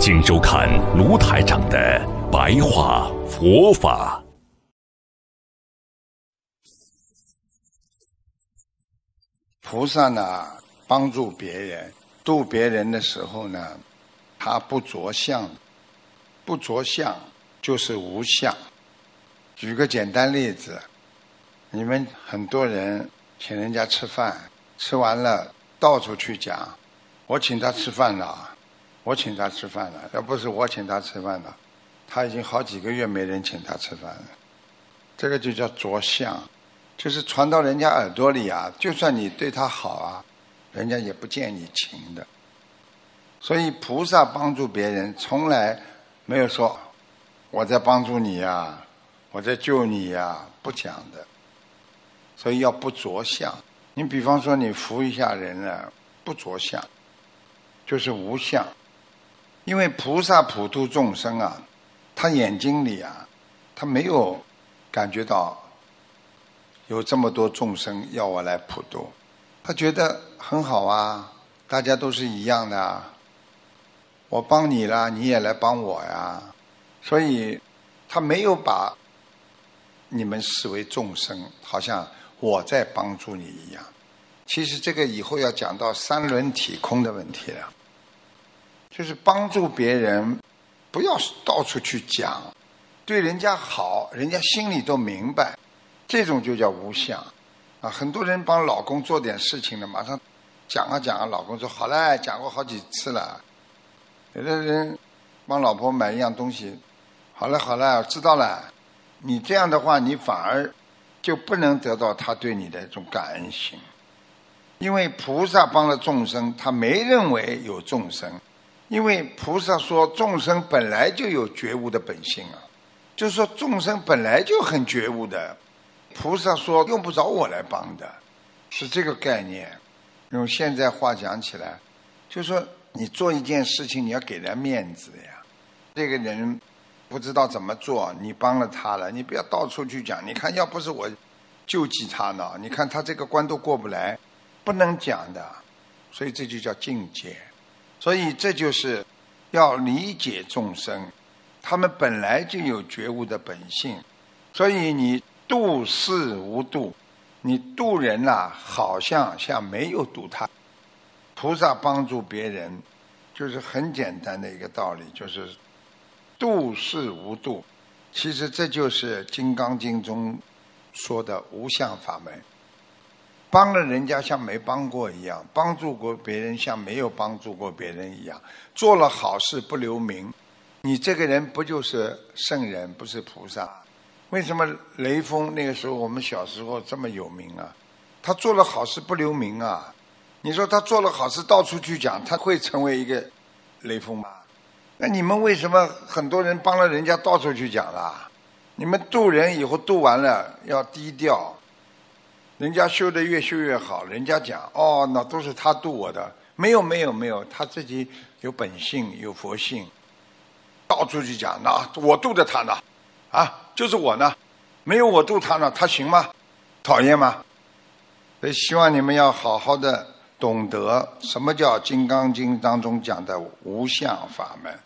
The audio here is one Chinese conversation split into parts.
请收看卢台长的白话佛法。菩萨呢，帮助别人、度别人的时候呢，他不着相，不着相就是无相。举个简单例子，你们很多人请人家吃饭，吃完了到处去讲，我请他吃饭了。我请他吃饭了，要不是我请他吃饭了，他已经好几个月没人请他吃饭了。这个就叫着相，就是传到人家耳朵里啊。就算你对他好啊，人家也不见你情的。所以菩萨帮助别人，从来没有说我在帮助你呀，我在救你呀，不讲的。所以要不着相。你比方说你扶一下人了，不着相，就是无相。因为菩萨普度众生啊，他眼睛里啊，他没有感觉到有这么多众生要我来普度，他觉得很好啊，大家都是一样的啊，我帮你了，你也来帮我呀，所以他没有把你们视为众生，好像我在帮助你一样。其实这个以后要讲到三轮体空的问题了。就是帮助别人，不要到处去讲，对人家好，人家心里都明白，这种就叫无相。啊，很多人帮老公做点事情了，马上讲啊讲啊，老公说好嘞，讲过好几次了。有的人帮老婆买一样东西，好了好了，知道了。你这样的话，你反而就不能得到他对你的一种感恩心，因为菩萨帮了众生，他没认为有众生。因为菩萨说众生本来就有觉悟的本性啊，就是说众生本来就很觉悟的。菩萨说用不着我来帮的，是这个概念。用现在话讲起来，就是说你做一件事情，你要给人面子呀。这个人不知道怎么做，你帮了他了，你不要到处去讲。你看，要不是我救济他呢，你看他这个关都过不来，不能讲的。所以这就叫境界。所以这就是要理解众生，他们本来就有觉悟的本性。所以你度世无度，你度人呐，好像像没有度他。菩萨帮助别人，就是很简单的一个道理，就是度世无度。其实这就是《金刚经》中说的无相法门。帮了人家像没帮过一样，帮助过别人像没有帮助过别人一样，做了好事不留名，你这个人不就是圣人，不是菩萨？为什么雷锋那个时候我们小时候这么有名啊？他做了好事不留名啊？你说他做了好事到处去讲，他会成为一个雷锋吗？那你们为什么很多人帮了人家到处去讲啦？你们渡人以后渡完了要低调。人家修的越修越好，人家讲哦，那都是他度我的，没有没有没有，他自己有本性有佛性，到处去讲，那我度的他呢，啊，就是我呢，没有我度他呢，他行吗？讨厌吗？所以希望你们要好好的懂得什么叫《金刚经》当中讲的无相法门。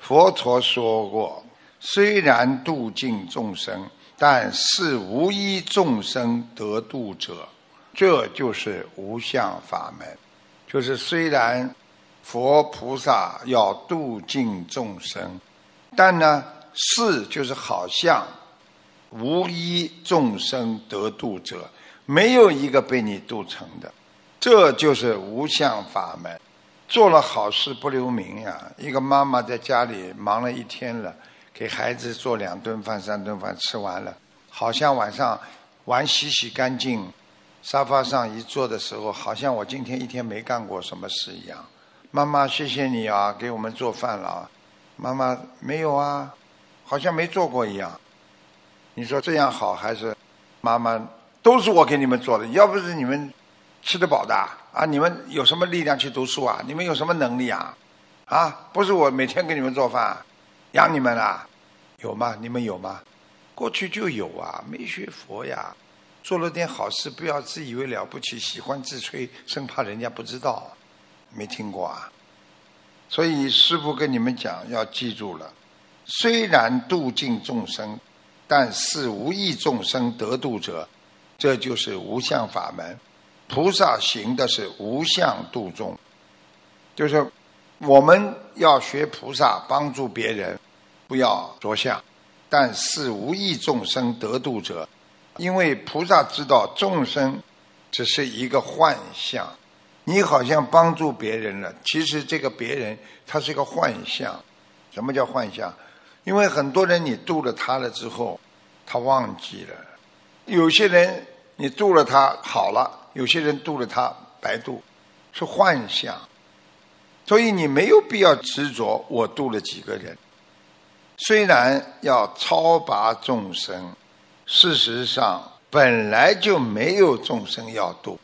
佛陀说过，虽然度尽众生。但是无一众生得度者，这就是无相法门。就是虽然佛菩萨要度尽众生，但呢，是就是好像无一众生得度者，没有一个被你度成的。这就是无相法门。做了好事不留名呀！一个妈妈在家里忙了一天了。给孩子做两顿饭、三顿饭，吃完了，好像晚上碗洗洗干净，沙发上一坐的时候，好像我今天一天没干过什么事一样。妈妈，谢谢你啊，给我们做饭了。妈妈没有啊，好像没做过一样。你说这样好还是？妈妈都是我给你们做的，要不是你们吃得饱的啊，你们有什么力量去读书啊？你们有什么能力啊？啊，不是我每天给你们做饭，养你们啊？有吗？你们有吗？过去就有啊，没学佛呀，做了点好事，不要自以为了不起，喜欢自吹，生怕人家不知道，没听过啊？所以师父跟你们讲，要记住了，虽然度尽众生。但是无益众生得度者，这就是无相法门。菩萨行的是无相度众，就是我们要学菩萨帮助别人，不要着相。但是无益众生得度者，因为菩萨知道众生只是一个幻象，你好像帮助别人了，其实这个别人他是一个幻象。什么叫幻象？因为很多人你度了他了之后，他忘记了；有些人你度了他好了，有些人度了他白度，是幻象。所以你没有必要执着我度了几个人。虽然要超拔众生，事实上本来就没有众生要度。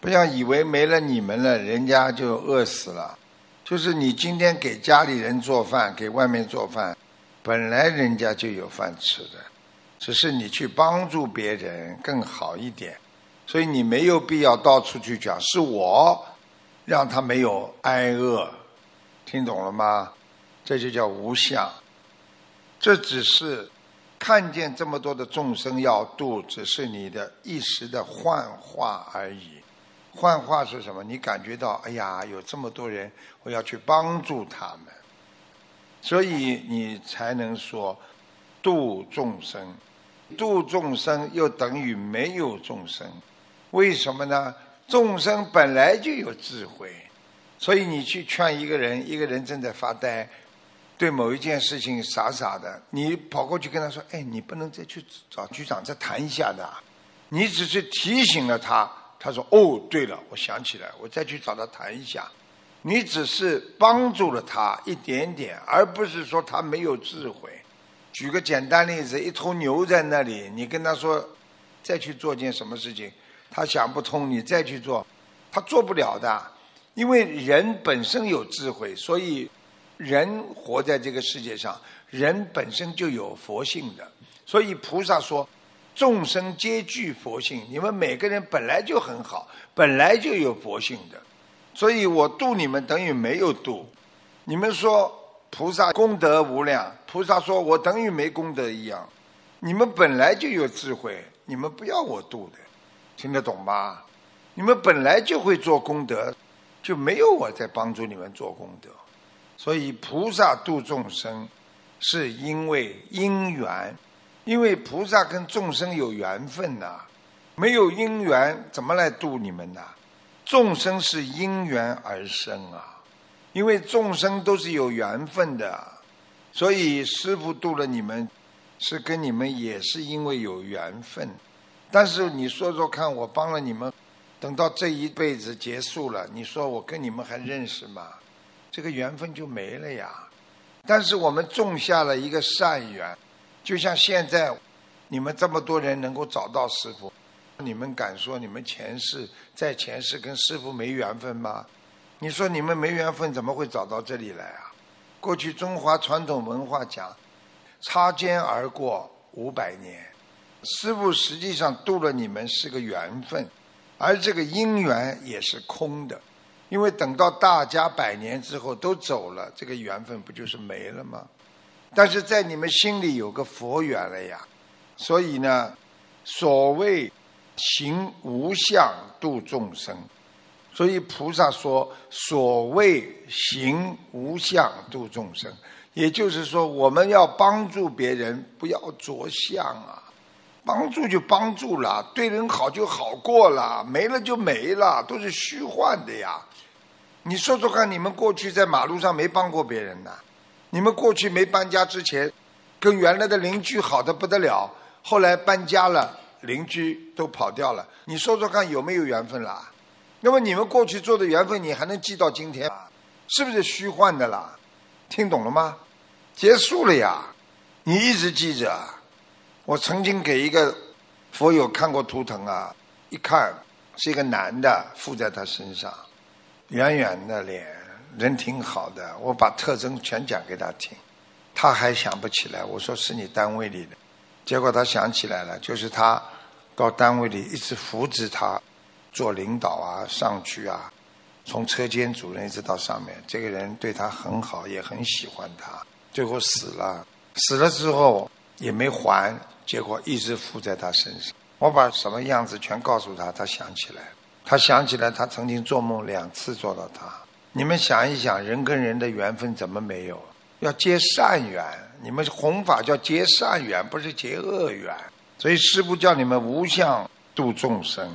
不要以为没了你们了，人家就饿死了。就是你今天给家里人做饭，给外面做饭。本来人家就有饭吃的，只是你去帮助别人更好一点，所以你没有必要到处去讲是我让他没有挨饿，听懂了吗？这就叫无相。这只是看见这么多的众生要度，只是你的一时的幻化而已。幻化是什么？你感觉到哎呀，有这么多人，我要去帮助他们。所以你才能说度众生，度众生又等于没有众生，为什么呢？众生本来就有智慧，所以你去劝一个人，一个人正在发呆，对某一件事情傻傻的，你跑过去跟他说：“哎，你不能再去找局长再谈一下的。”你只是提醒了他，他说：“哦，对了，我想起来，我再去找他谈一下。”你只是帮助了他一点点，而不是说他没有智慧。举个简单例子，一头牛在那里，你跟他说再去做件什么事情，他想不通，你再去做，他做不了的。因为人本身有智慧，所以人活在这个世界上，人本身就有佛性的。所以菩萨说，众生皆具佛性，你们每个人本来就很好，本来就有佛性的。所以我度你们等于没有度，你们说菩萨功德无量，菩萨说我等于没功德一样。你们本来就有智慧，你们不要我度的，听得懂吗？你们本来就会做功德，就没有我在帮助你们做功德。所以菩萨度众生，是因为因缘，因为菩萨跟众生有缘分呐，没有因缘怎么来度你们呢？众生是因缘而生啊，因为众生都是有缘分的，所以师父度了你们，是跟你们也是因为有缘分。但是你说说看，我帮了你们，等到这一辈子结束了，你说我跟你们还认识吗？这个缘分就没了呀。但是我们种下了一个善缘，就像现在你们这么多人能够找到师父。你们敢说你们前世在前世跟师傅没缘分吗？你说你们没缘分，怎么会找到这里来啊？过去中华传统文化讲，擦肩而过五百年，师傅实际上度了你们是个缘分，而这个因缘也是空的，因为等到大家百年之后都走了，这个缘分不就是没了吗？但是在你们心里有个佛缘了呀，所以呢，所谓。行无相度众生，所以菩萨说：“所谓行无相度众生，也就是说，我们要帮助别人，不要着相啊！帮助就帮助了，对人好就好过了，没了就没了，都是虚幻的呀！你说说看，你们过去在马路上没帮过别人呐？你们过去没搬家之前，跟原来的邻居好的不得了，后来搬家了。”邻居都跑掉了，你说说看有没有缘分啦？那么你们过去做的缘分，你还能记到今天？是不是虚幻的啦？听懂了吗？结束了呀，你一直记着。我曾经给一个佛友看过图腾啊，一看是一个男的附在他身上，圆圆的脸，人挺好的。我把特征全讲给他听，他还想不起来。我说是你单位里的，结果他想起来了，就是他到单位里一直扶持他做领导啊，上去啊。从车间主任一直到上面，这个人对他很好，也很喜欢他。最后死了，死了之后也没还，结果一直附在他身上。我把什么样子全告诉他，他想起来。他想起来，他曾经做梦两次做到他。你们想一想，人跟人的缘分怎么没有？要结善缘，你们弘法叫结善缘，不是结恶缘。所以师父叫你们无相度众生。